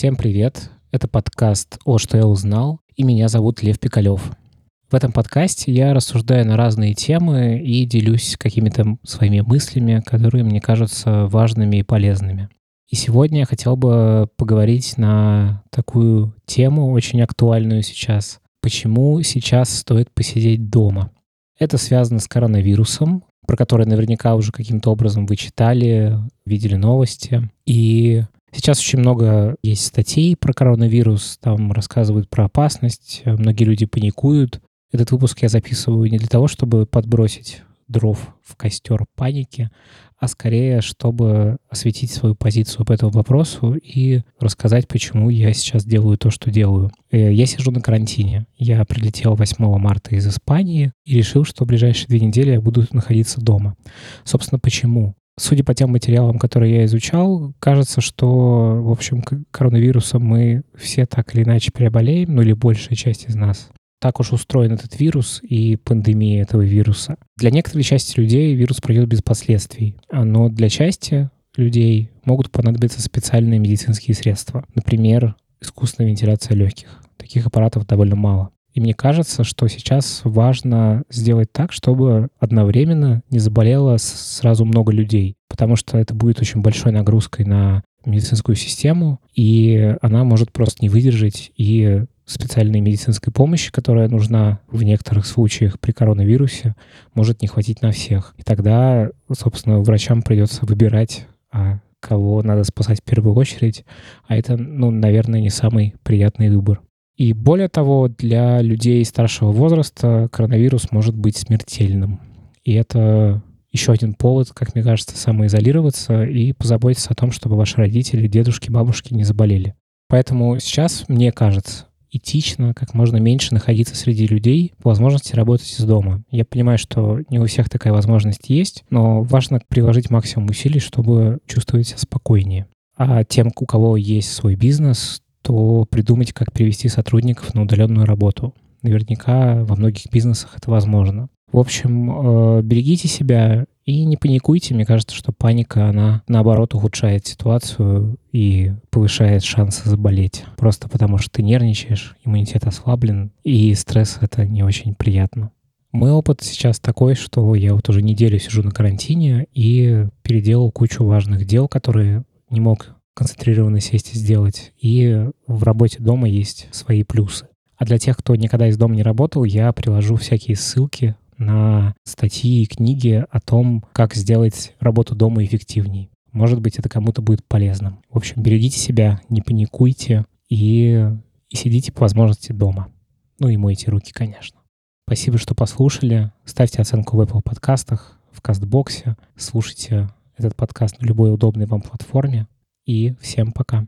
Всем привет! Это подкаст «О, что я узнал», и меня зовут Лев Пикалев. В этом подкасте я рассуждаю на разные темы и делюсь какими-то своими мыслями, которые мне кажутся важными и полезными. И сегодня я хотел бы поговорить на такую тему, очень актуальную сейчас. Почему сейчас стоит посидеть дома? Это связано с коронавирусом, про который наверняка уже каким-то образом вы читали, видели новости. И Сейчас очень много есть статей про коронавирус, там рассказывают про опасность, многие люди паникуют. Этот выпуск я записываю не для того, чтобы подбросить дров в костер паники, а скорее, чтобы осветить свою позицию по этому вопросу и рассказать, почему я сейчас делаю то, что делаю. Э, я сижу на карантине. Я прилетел 8 марта из Испании и решил, что в ближайшие две недели я буду находиться дома. Собственно, почему? Судя по тем материалам, которые я изучал, кажется, что, в общем, коронавирусом мы все так или иначе переболеем, ну или большая часть из нас. Так уж устроен этот вирус и пандемия этого вируса. Для некоторой части людей вирус пройдет без последствий, но для части людей могут понадобиться специальные медицинские средства. Например, искусственная вентиляция легких. Таких аппаратов довольно мало. И мне кажется, что сейчас важно сделать так, чтобы одновременно не заболело сразу много людей, потому что это будет очень большой нагрузкой на медицинскую систему, и она может просто не выдержать и специальной медицинской помощи, которая нужна в некоторых случаях при коронавирусе, может не хватить на всех. И тогда, собственно, врачам придется выбирать, а кого надо спасать в первую очередь, а это, ну, наверное, не самый приятный выбор. И более того, для людей старшего возраста коронавирус может быть смертельным. И это еще один повод, как мне кажется, самоизолироваться и позаботиться о том, чтобы ваши родители, дедушки, бабушки не заболели. Поэтому сейчас, мне кажется, этично как можно меньше находиться среди людей, по возможности работать из дома. Я понимаю, что не у всех такая возможность есть, но важно приложить максимум усилий, чтобы чувствовать себя спокойнее. А тем, у кого есть свой бизнес, то придумать, как перевести сотрудников на удаленную работу. Наверняка во многих бизнесах это возможно. В общем, э, берегите себя и не паникуйте. Мне кажется, что паника, она наоборот ухудшает ситуацию и повышает шансы заболеть. Просто потому что ты нервничаешь, иммунитет ослаблен, и стресс — это не очень приятно. Мой опыт сейчас такой, что я вот уже неделю сижу на карантине и переделал кучу важных дел, которые не мог концентрированно сесть и сделать. И в работе дома есть свои плюсы. А для тех, кто никогда из дома не работал, я приложу всякие ссылки на статьи и книги о том, как сделать работу дома эффективней. Может быть, это кому-то будет полезным. В общем, берегите себя, не паникуйте и, и сидите по возможности дома. Ну и мойте руки, конечно. Спасибо, что послушали. Ставьте оценку в Apple подкастах, в Кастбоксе. Слушайте этот подкаст на любой удобной вам платформе и всем пока.